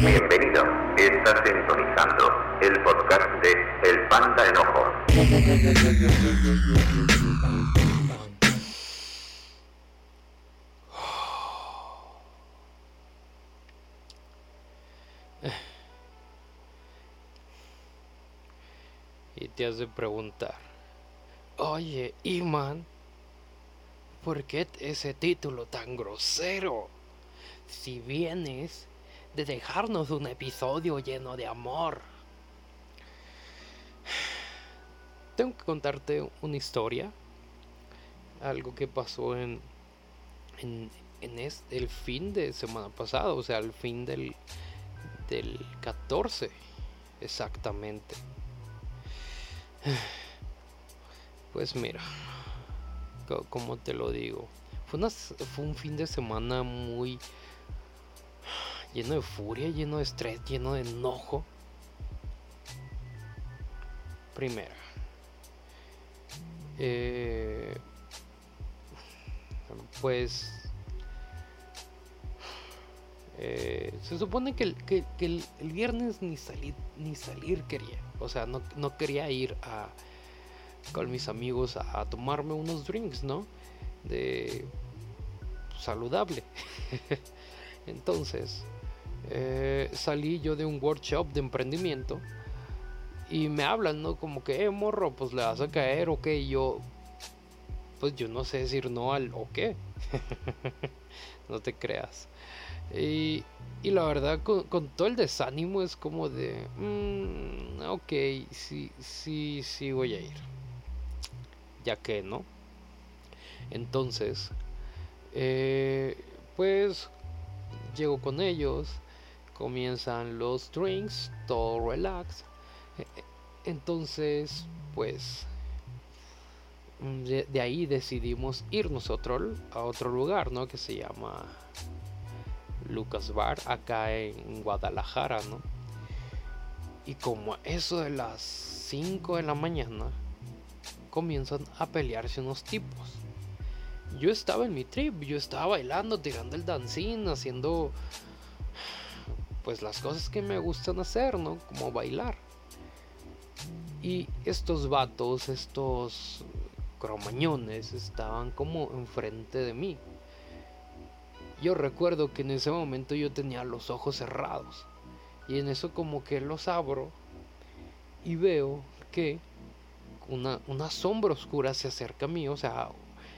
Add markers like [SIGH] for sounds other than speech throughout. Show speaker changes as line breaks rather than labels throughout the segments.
Bienvenido, estás sintonizando el podcast de El Panda Enojo.
Y te has de preguntar, oye, Iman, ¿por qué ese título tan grosero? Si vienes de dejarnos un episodio lleno de amor. Tengo que contarte una historia, algo que pasó en, en, en es- el fin de semana pasado, o sea, el fin del, del 14, exactamente. Pues mira, co- como te lo digo, fue, una fue un fin de semana muy lleno de furia, lleno de estrés, lleno de enojo. Primera, eh, pues eh, se supone que, el, que- el- viernes ni salir ni salir quería, o sea, no, no quería ir a con mis amigos a tomarme unos drinks, ¿no? De saludable. [LAUGHS] Entonces, eh, salí yo de un workshop de emprendimiento y me hablan, ¿no? Como que, eh, morro, pues le vas a caer, ok, yo, pues yo no sé decir no al o qué. [LAUGHS] no te creas. Y, y la verdad, con, con todo el desánimo es como de, "Mm, ok, sí, sí, sí voy a ir. Ya que, ¿no? Entonces, eh, pues llego con ellos, comienzan los drinks, todo relax. E- e- Entonces, pues mm, de, ahí decidimos irnos a otro, a otro lugar, ¿no? Que se llama Lucas Bar, acá en Guadalajara, ¿no? Y como eso de las 5 de la mañana, comienzan a pelearse unos tipos. Yo estaba en mi trip, yo estaba bailando, tirando el dancing, haciendo pues las cosas que me gustan hacer, ¿no? Como bailar. Y estos vatos, estos cromañones, estaban como enfrente de mí. Yo recuerdo que en ese momento yo tenía los ojos cerrados. Y en eso como que los abro y veo que una, una sombra oscura se acerca a mí, o sea,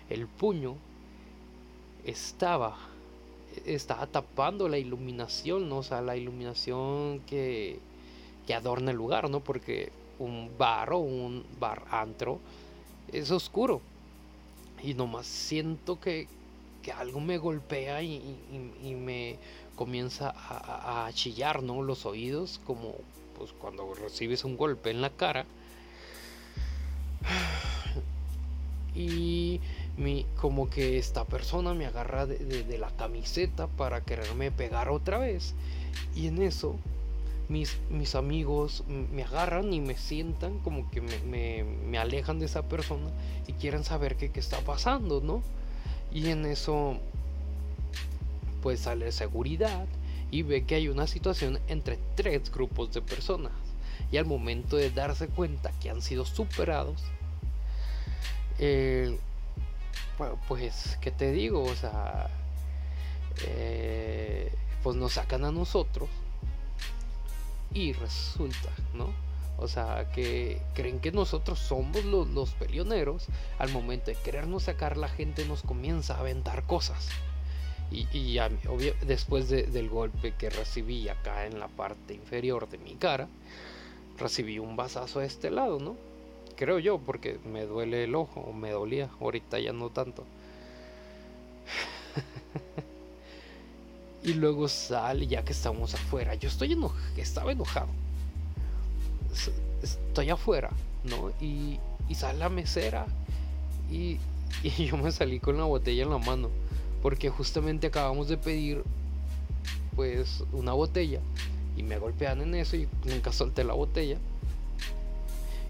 el puño estaba estaba tapando la iluminación, ¿no? O sea, la iluminación que, que adorna el lugar, ¿no? Porque un bar o un bar antro es oscuro. Y nomás siento que, que algo me golpea y, me comienza a, a- a chillar, ¿no? Los oídos, como pues cuando recibes un golpe en la cara. [SIGHS] Y mi, como que esta persona me agarra de, de- la camiseta para quererme pegar otra vez. Y en eso mis, mis amigos me agarran y me sientan como que me, me- me alejan de esa persona y quieren saber qué, qué está pasando, ¿no? Y en eso pues sale seguridad y ve que hay una situación entre tres grupos de personas. Y al momento de darse cuenta que han sido superados, eh, pues, ¿qué te digo? O sea, eh, pues nos sacan a nosotros y resulta, ¿no? O sea, que creen que nosotros somos los, los peleoneros. Al momento de querernos sacar, la gente nos comienza a aventar cosas. Y, después de- del golpe que recibí acá en la parte inferior de mi cara, recibí un vasazo de este lado, ¿no? Creo yo, porque me duele el ojo, o me dolía, ahorita ya no tanto. [LAUGHS] y luego sale, ya que estamos afuera, yo estoy enojado, estaba enojado. Estoy afuera, ¿no? Y, y sale la mesera y, [LAUGHS] y yo me salí con la botella en la mano, porque justamente acabamos de pedir, pues, una botella y me golpean en eso y nunca solté la botella.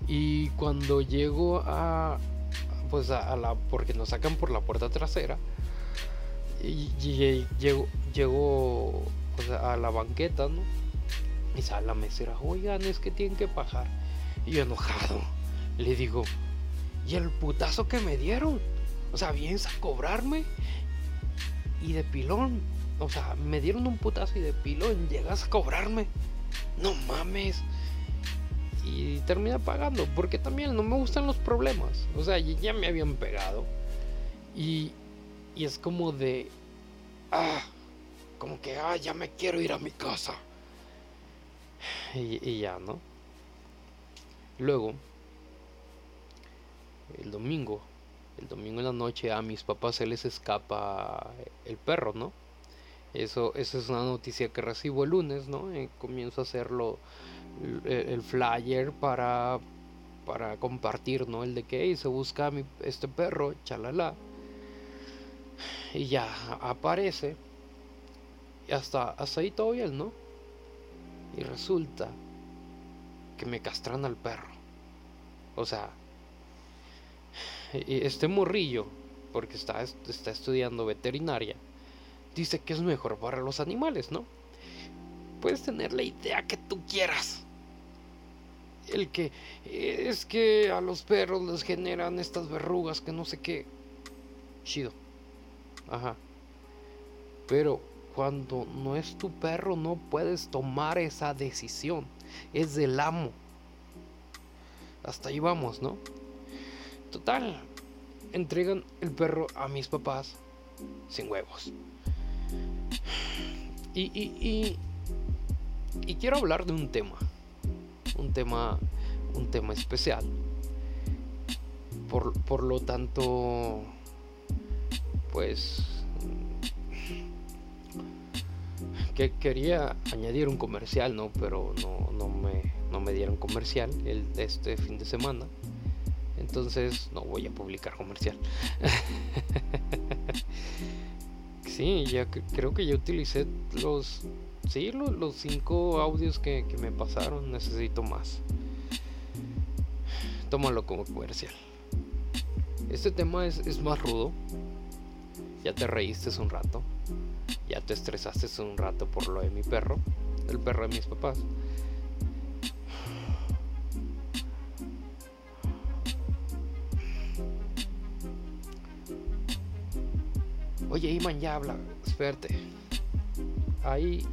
Y cuando llego a pues a, la porque nos sacan por la puerta trasera y, y- llego llego a la banqueta, ¿no? Y sale la mesera, oigan, es que tienen que pagar. Y yo enojado, le digo, ¿y el putazo que me dieron? O sea, vienes a cobrarme y de pilón. O sea, me dieron un putazo y de pilón llegas a cobrarme. No mames. Y termina pagando, porque también no me gustan los problemas. O sea, ya me habían pegado. Y, y es como de... Ah, como que, ah, ya me quiero ir a mi casa. [SIGHS] Y, ya, ¿no? Luego, el domingo, el domingo en la noche a mis papás se les escapa el perro, ¿no? Eso, eso es una noticia que recibo el lunes, ¿no? Eh, comienzo a hacerlo el, flyer para, para compartir, ¿no? El de que se busca mi, este perro, chalala. Y ya aparece. Y hasta, hasta ahí todo bien, ¿no? Y resulta que me castran al perro. O sea, este morrillo, porque está, está estudiando veterinaria, dice que es mejor para los animales, ¿no? Puedes tener la idea que tú quieras. El que es que a los perros les generan estas verrugas que no sé qué. Chido. Ajá. Pero cuando no es tu perro no puedes tomar esa decisión. Es del amo. Hasta ahí vamos, ¿no? Total. Entregan el perro a mis papás sin huevos. Y, y, y, quiero hablar de un tema. Un tema. Un tema especial. Por, por lo tanto. Pues que quería añadir un comercial, ¿no? Pero no, no, me, no me dieron comercial el, este fin de semana. Entonces no voy a publicar comercial. [LAUGHS] sí, ya creo que ya utilicé los, sí, los, cinco audios que, me pasaron. Necesito más. Tómalo como comercial. Este tema es, es más rudo. Ya te reíste un rato ya te estresaste un rato por lo de mi perro, el perro de mis papás. Oye, Iman, ya habla. Espérate. Ahí.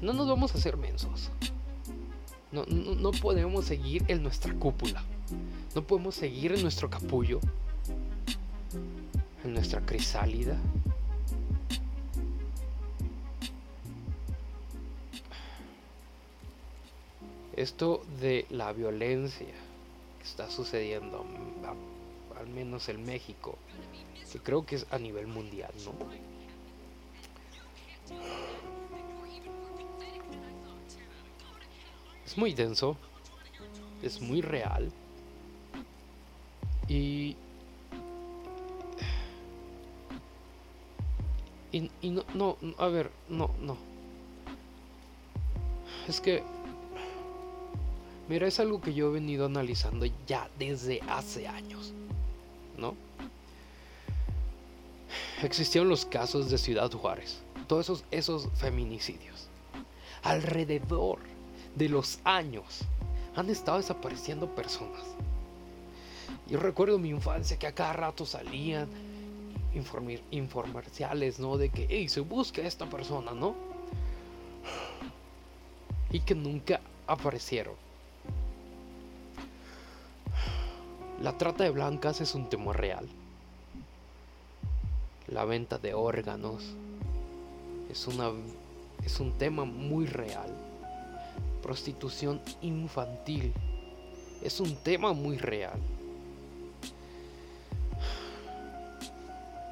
No nos vamos a hacer mensos. No, podemos seguir en nuestra cúpula. No podemos seguir en nuestro capullo. En nuestra crisálida. Esto de la violencia que está sucediendo, al menos en México, que creo que es a nivel mundial, ¿no? Es muy denso, es muy real y y, no, no, a ver, no, no. Es que Mira, es algo que yo he venido analizando ya desde hace años, ¿no? Existieron los casos de Ciudad Juárez, todos esos, esos feminicidios. Alrededor de los años han estado desapareciendo personas. Yo recuerdo mi infancia que a cada rato salían informarciales, ¿no? De que, hey, se busca esta persona, ¿no? Y que nunca aparecieron. La trata de blancas es un tema real. La venta de órganos es, una, es un tema muy real. Prostitución infantil es un tema muy real.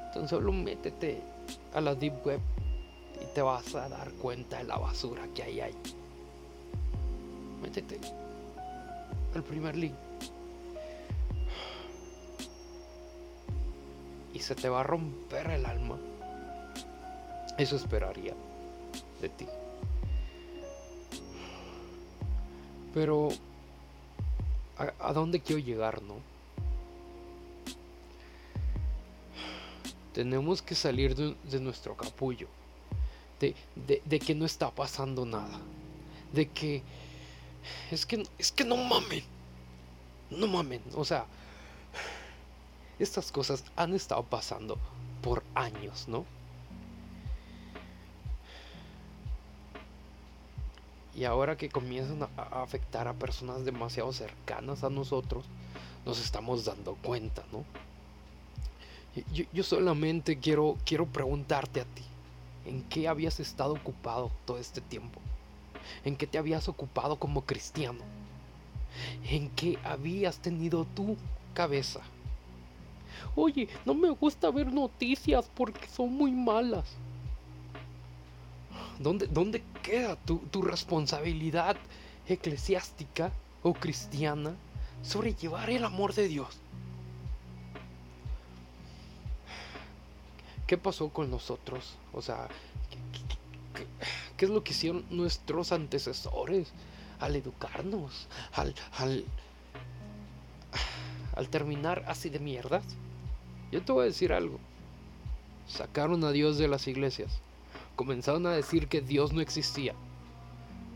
Entonces solo métete a la deep web y te vas a dar cuenta de la basura que hay ahí. Métete al primer link. se te va a romper el alma. Eso esperaría de ti. Pero, ¿a, dónde quiero llegar, no? Tenemos que salir de, nuestro capullo. De, de, que no está pasando nada. De que... Es que, es que no mamen. No mamen. O sea, estas cosas han estado pasando por años, ¿no? Y ahora que comienzan a afectar a personas demasiado cercanas a nosotros, nos estamos dando cuenta, ¿no? Yo, solamente quiero, quiero preguntarte a ti, ¿en qué habías estado ocupado todo este tiempo? ¿En qué te habías ocupado como cristiano? ¿En qué habías tenido tu cabeza? Oye, no me gusta ver noticias porque son muy malas. ¿Dónde, dónde queda tu, tu responsabilidad eclesiástica o cristiana sobre llevar el amor de Dios? ¿Qué pasó con nosotros? O sea, ¿qué, es lo que hicieron nuestros antecesores al educarnos? Al, al, al terminar así de mierdas. Yo te voy a decir algo. Sacaron a Dios de las iglesias. Comenzaron a decir que Dios no existía.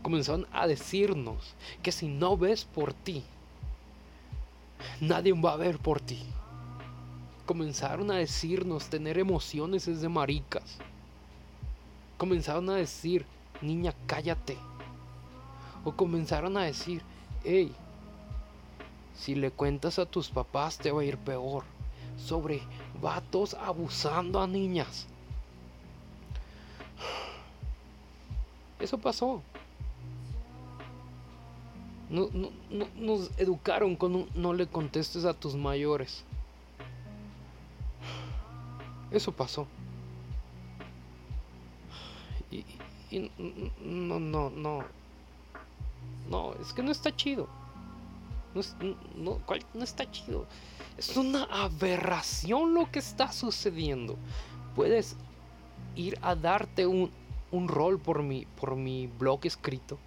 Comenzaron a decirnos que si no ves por ti, nadie va a ver por ti comenzaron a decirnos tener emociones es de maricas. Comenzaron a decir, niña, cállate. O comenzaron a decir, hey, si le cuentas a tus papás te va a ir peor. Sobre vatos abusando a niñas. Eso pasó. No, nos educaron con no le contestes a tus mayores. Eso pasó. Y, no, no, no. No, es que no está chido. No, no, no está chido. Es una aberración lo que está sucediendo. Puedes ir a darte un, un rol por mi, por mi blog escrito.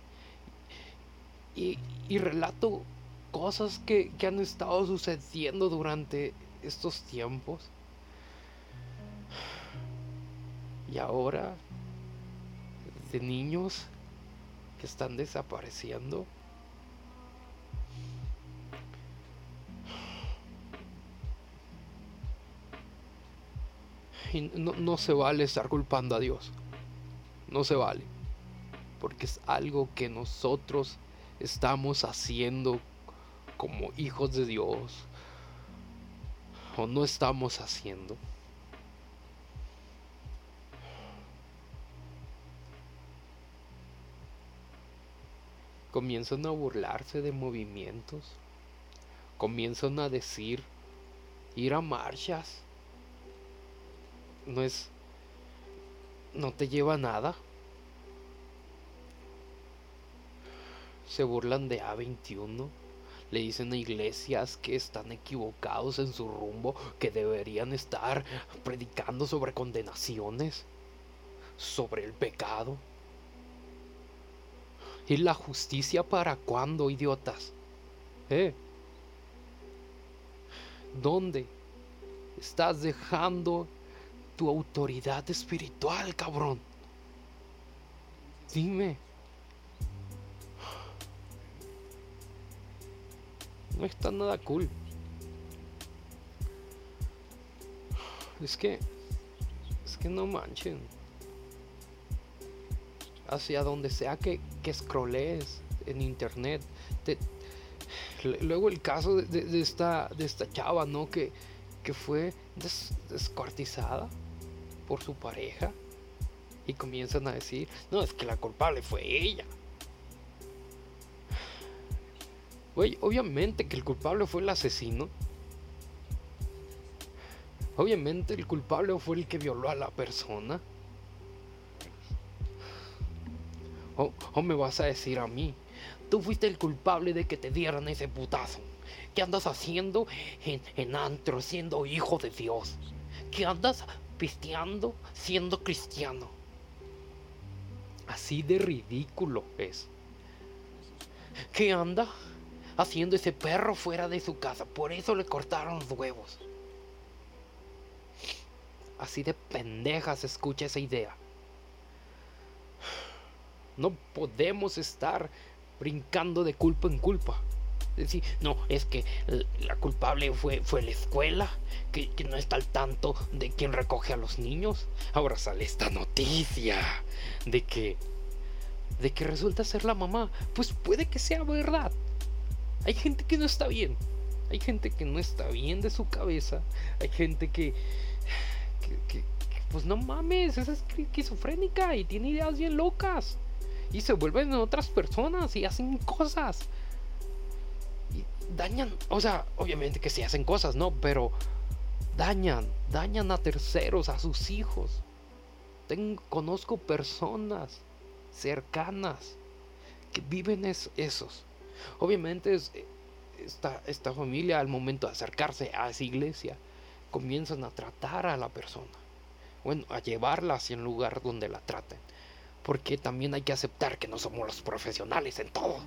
Y, y relato cosas que, que han estado sucediendo durante estos tiempos. Y ahora, de niños que están desapareciendo. Y no, no, se vale estar culpando a Dios. No se vale. Porque es algo que nosotros estamos haciendo como hijos de Dios. O no estamos haciendo. comienzan a burlarse de movimientos, comienzan a decir, ir a marchas, no es, no te lleva nada. Se burlan de A21, le dicen a iglesias que están equivocados en su rumbo, que deberían estar predicando sobre condenaciones, sobre el pecado. ¿Y la justicia para cuándo, idiotas? ¿Eh? ¿Dónde estás dejando tu autoridad espiritual, cabrón? Dime. No está nada cool. Es que... Es que no manchen hacia donde sea que, que scrollees en internet. luego el caso de, esta, de esta chava, ¿no? Que, que fue descuartizada por su pareja. Y comienzan a decir, no, es que la culpable fue ella. Güey, obviamente que el culpable fue el asesino. Obviamente el culpable fue el que violó a la persona. ¿O, me vas a decir a mí? Tú fuiste el culpable de que te dieran ese putazo. ¿Qué andas haciendo en, en antro siendo hijo de Dios? ¿Qué andas pisteando siendo cristiano? Así de ridículo es. ¿Qué anda haciendo ese perro fuera de su casa? Por eso le cortaron los huevos. así de pendeja se escucha esa idea. No podemos estar brincando de culpa en culpa. Decir, no, es que la culpable fue, fue la escuela, que, que, no está al tanto de quién recoge a los niños. Ahora sale esta noticia de que, de que resulta ser la mamá. Pues puede que sea verdad. Hay gente que no está bien. Hay gente que no está bien de su cabeza. Hay gente que, que, que pues no mames, es esquizofrénica y tiene ideas bien locas y se vuelven otras personas y hacen cosas. Dañan, o sea, obviamente que sí hacen cosas, ¿no? Pero dañan, dañan a terceros, a sus hijos. Tengo, conozco personas cercanas que viven esos. Obviamente es, esta, esta familia al momento de acercarse a esa iglesia comienzan a tratar a la persona. Bueno, a llevarla hacia un lugar donde la traten porque también hay que aceptar que no somos los profesionales en todo.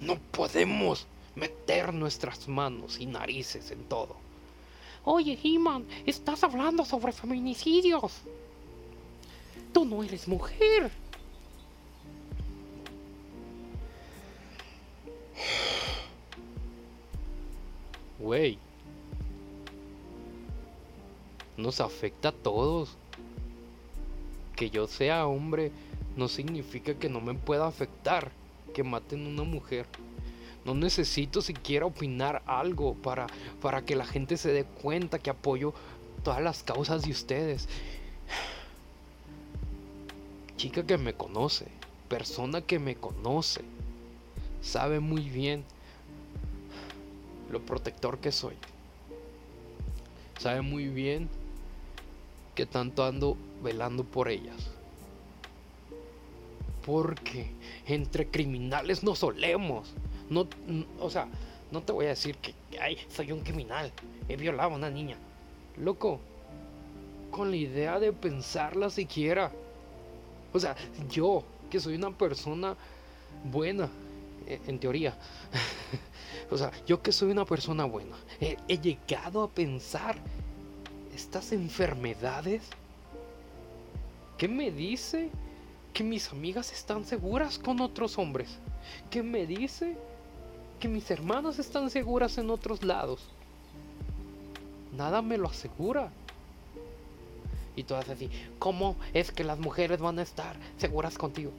No podemos meter nuestras manos y narices en todo. Oye, He-Man, estás hablando sobre feminicidios. Tú no eres mujer. Güey. Nos afecta a todos que yo sea hombre no significa que no me pueda afectar que maten a una mujer. No necesito siquiera opinar algo para, para que la gente se dé cuenta que apoyo todas las causas de ustedes. Chica que me conoce, persona que me conoce, sabe muy bien lo protector que soy. Sabe muy bien que tanto ando velando por ellas. Porque entre criminales no solemos. No, o sea, no te voy a decir que ay, soy un criminal. He violado a una niña. Loco, con la idea de pensarla siquiera. O sea, yo, que soy una persona buena, e, en teoría. [LAUGHS] o sea, yo que soy una persona buena, he llegado a pensar estas enfermedades ¿Qué me dice que mis amigas están seguras con otros hombres? ¿Qué me dice que mis hermanas están seguras en otros lados? Nada me lo asegura. Y todas así, ¿cómo es que las mujeres van a estar seguras contigo?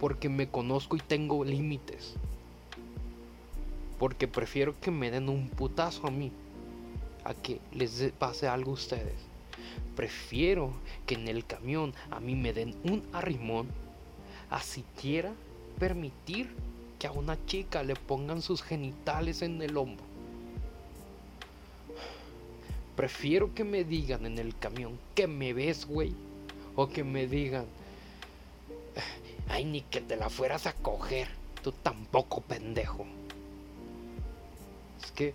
Porque me conozco y tengo límites. Porque prefiero que me den un putazo a mí a que les pase algo a ustedes. Prefiero que en el camión a mí me den un arrimón a siquiera permitir que a una chica le pongan sus genitales en el hombro. Prefiero que me digan en el camión que me ves, güey. O que me digan, ay, ni que te la fueras a coger. Tú tampoco, pendejo. Es que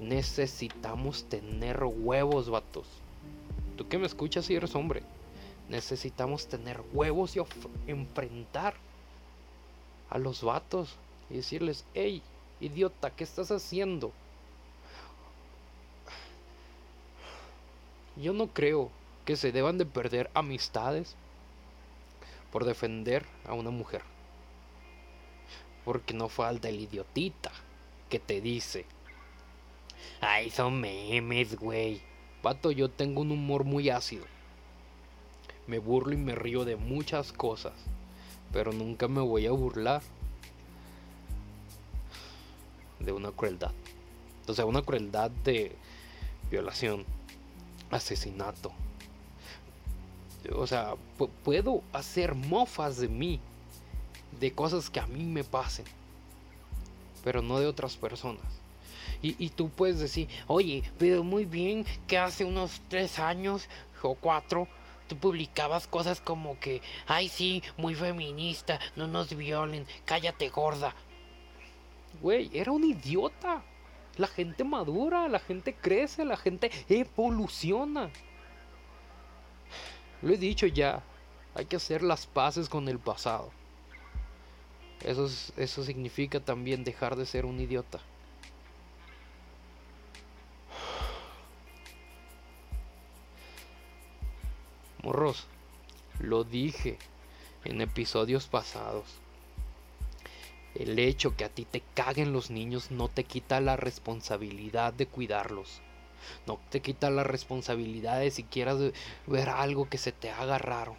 necesitamos tener huevos, vatos. Tú que me escuchas y eres hombre, necesitamos tener huevos y enfrentar a los vatos y decirles, hey, idiota, ¿qué estás haciendo? Yo no creo que se deban de perder amistades por defender a una mujer. Porque no falta el idiotita que te dice, ay, son memes, güey Pato, yo tengo un humor muy ácido. Me burlo y me río de muchas cosas, pero nunca me voy a burlar de una crueldad. O sea, una crueldad de violación, asesinato. O sea, puedo hacer mofas de mí, de cosas que a mí me pasen, pero no de otras personas. Y, tú puedes decir, oye, pero muy bien que hace unos tres años o cuatro tú publicabas cosas como que, ay sí, muy feminista, no nos violen, cállate gorda. Güey, era un idiota. La gente madura, la gente crece, la gente evoluciona. Lo he dicho ya, hay que hacer las paces con el pasado. Eso, eso significa también dejar de ser un idiota. Morros, lo dije en episodios pasados. El hecho que a ti te caguen los niños no te quita la responsabilidad de cuidarlos. No te quita la responsabilidad de si quieras ver algo que se te haga raro.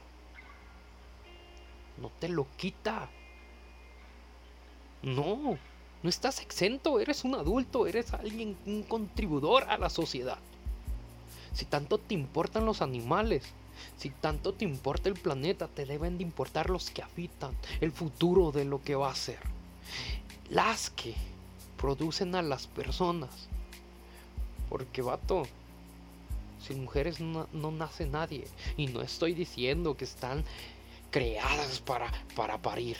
No te lo quita. No, no estás exento, eres un adulto, eres alguien, un contribuidor a la sociedad. Si tanto te importan los animales, si tanto te importa el planeta, te deben de importar los que habitan, el futuro de lo que va a ser. Las que producen a las personas. Porque, vato, sin mujeres no, nace nadie. Y no estoy diciendo que están creadas para, para parir.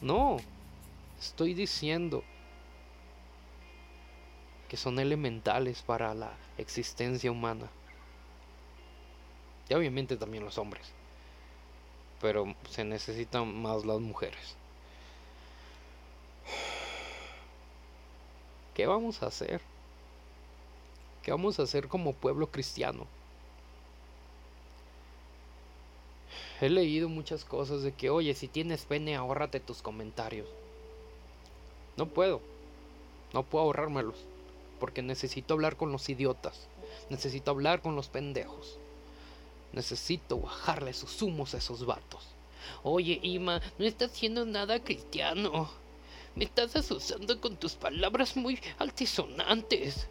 No, estoy diciendo que son elementales para la existencia humana. Y obviamente también los hombres. Pero se necesitan más las mujeres. ¿Qué vamos a hacer? ¿Qué vamos a hacer como pueblo cristiano? He leído muchas cosas de que, oye, si tienes pene, ahórrate tus comentarios. No puedo. No puedo ahorrármelos. Porque necesito hablar con los idiotas. Necesito hablar con los pendejos. Necesito bajarle sus humos a esos vatos. Oye, Ima, no estás haciendo nada cristiano. Me estás asusando con tus palabras muy altisonantes.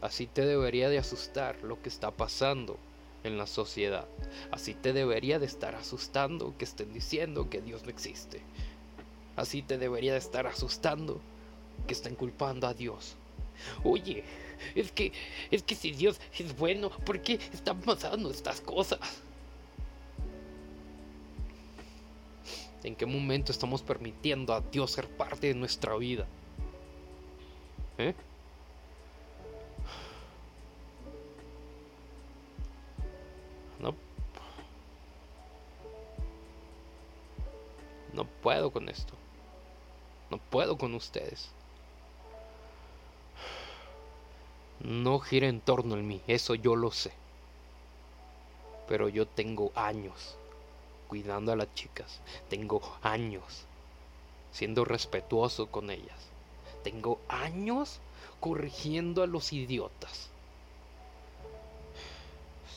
Así te debería de asustar lo que está pasando en la sociedad. Así te debería de estar asustando que estén diciendo que Dios no existe. Así te debería de estar asustando que estén culpando a Dios. Oye, es que es que si Dios es bueno, ¿por qué están pasando estas cosas? ¿En qué momento estamos permitiendo a Dios ser parte de nuestra vida? ¿Eh? No. No puedo con esto. No puedo con ustedes. No gira en torno a mí, eso yo lo sé. Pero yo tengo años cuidando a las chicas. Tengo años siendo respetuoso con ellas. Tengo años corrigiendo a los idiotas.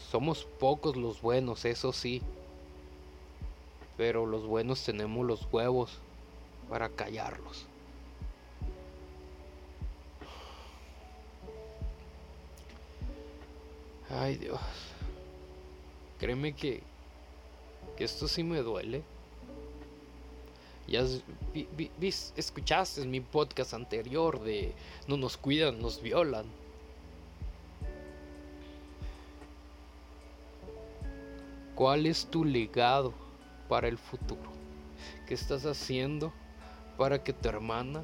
Somos pocos los buenos, eso sí. Pero los buenos tenemos los huevos para callarlos. Ay Dios. Créeme que esto sí me duele. Ya escuchaste mi podcast anterior de no nos cuidan, nos violan. ¿Cuál es tu legado para el futuro? ¿Qué estás haciendo para que tu hermana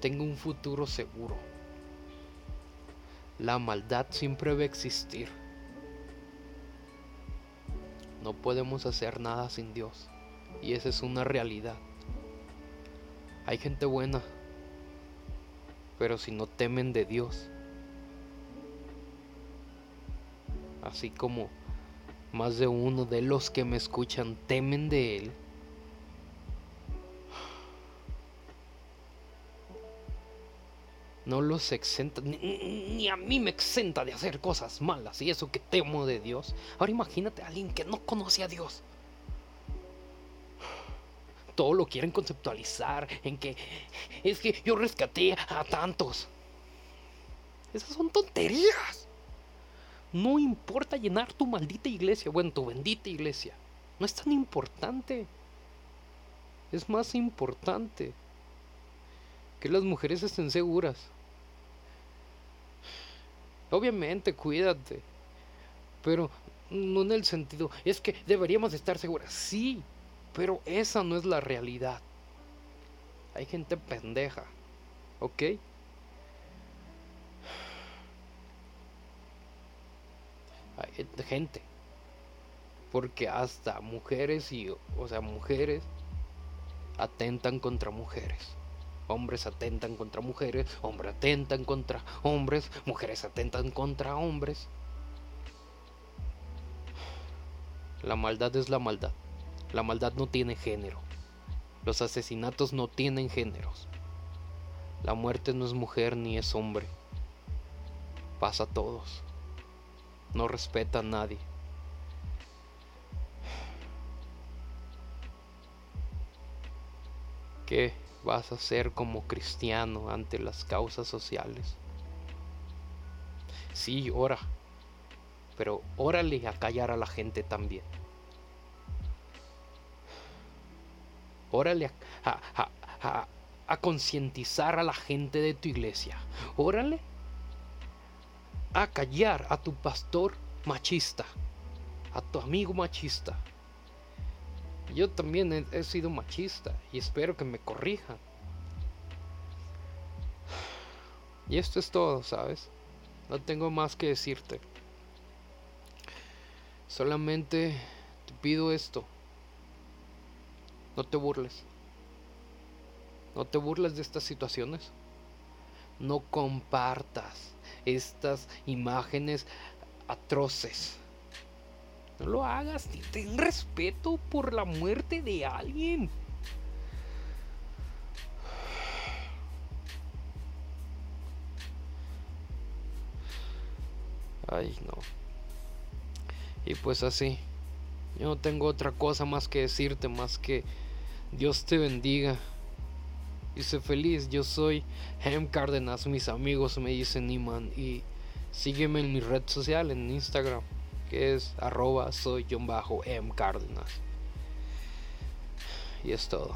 tenga un futuro seguro? La maldad siempre va a existir no podemos hacer nada sin Dios. Y esa es una realidad. Hay gente buena, pero si no temen de Dios, así como más de uno de los que me escuchan temen de Él, no los exenta, ni, a mí me exenta de hacer cosas malas y eso que temo de Dios. Ahora imagínate a alguien que no conoce a Dios. Todo lo quieren conceptualizar en que es que yo rescaté a tantos. Esas son tonterías. No importa llenar tu maldita iglesia, bueno, tu bendita iglesia. No es tan importante. Es más importante que las mujeres estén seguras. Obviamente, cuídate. Pero no en el sentido, es que deberíamos estar seguras. Sí, pero esa no es la realidad. Hay gente pendeja. ¿Ok? Hay gente. Porque hasta mujeres y, o sea, mujeres atentan contra mujeres. Hombres atentan contra mujeres, hombres atentan contra hombres, mujeres atentan contra hombres. La maldad es la maldad. La maldad no tiene género. Los asesinatos no tienen géneros. La muerte no es mujer ni es hombre. Pasa a todos. No respeta a nadie. ¿Qué vas a hacer como cristiano ante las causas sociales? Sí, ora, pero órale a callar a la gente también. Órale a, a concientizar a la gente de tu iglesia. Órale a callar a tu pastor machista, a tu amigo machista. Yo también he, sido machista y espero que me corrijan. Y esto es todo, ¿sabes? No tengo más que decirte. Solamente te pido esto. No te burles. No te burles de estas situaciones. No compartas estas imágenes atroces. No lo hagas, ten respeto por la muerte de alguien. Ay, no. Y pues así. Yo no tengo otra cosa más que decirte, más que Dios te bendiga. Y sé feliz. Yo soy Hem Cárdenas. Mis amigos me dicen Iman. Y sígueme en mi red social, en Instagram es arroba soy John bajo M Cárdenas. Y es todo.